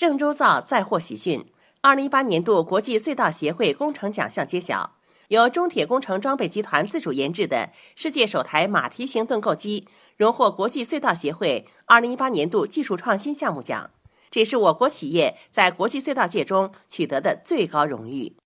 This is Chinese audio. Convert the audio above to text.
郑州造再获喜讯。二零一八年度国际隧道协会工程奖项揭晓。由中铁工程装备集团自主研制的世界首台马蹄形盾构机荣获国际隧道协会二零一八年度技术创新项目奖。这是我国企业在国际隧道界中取得的最高荣誉。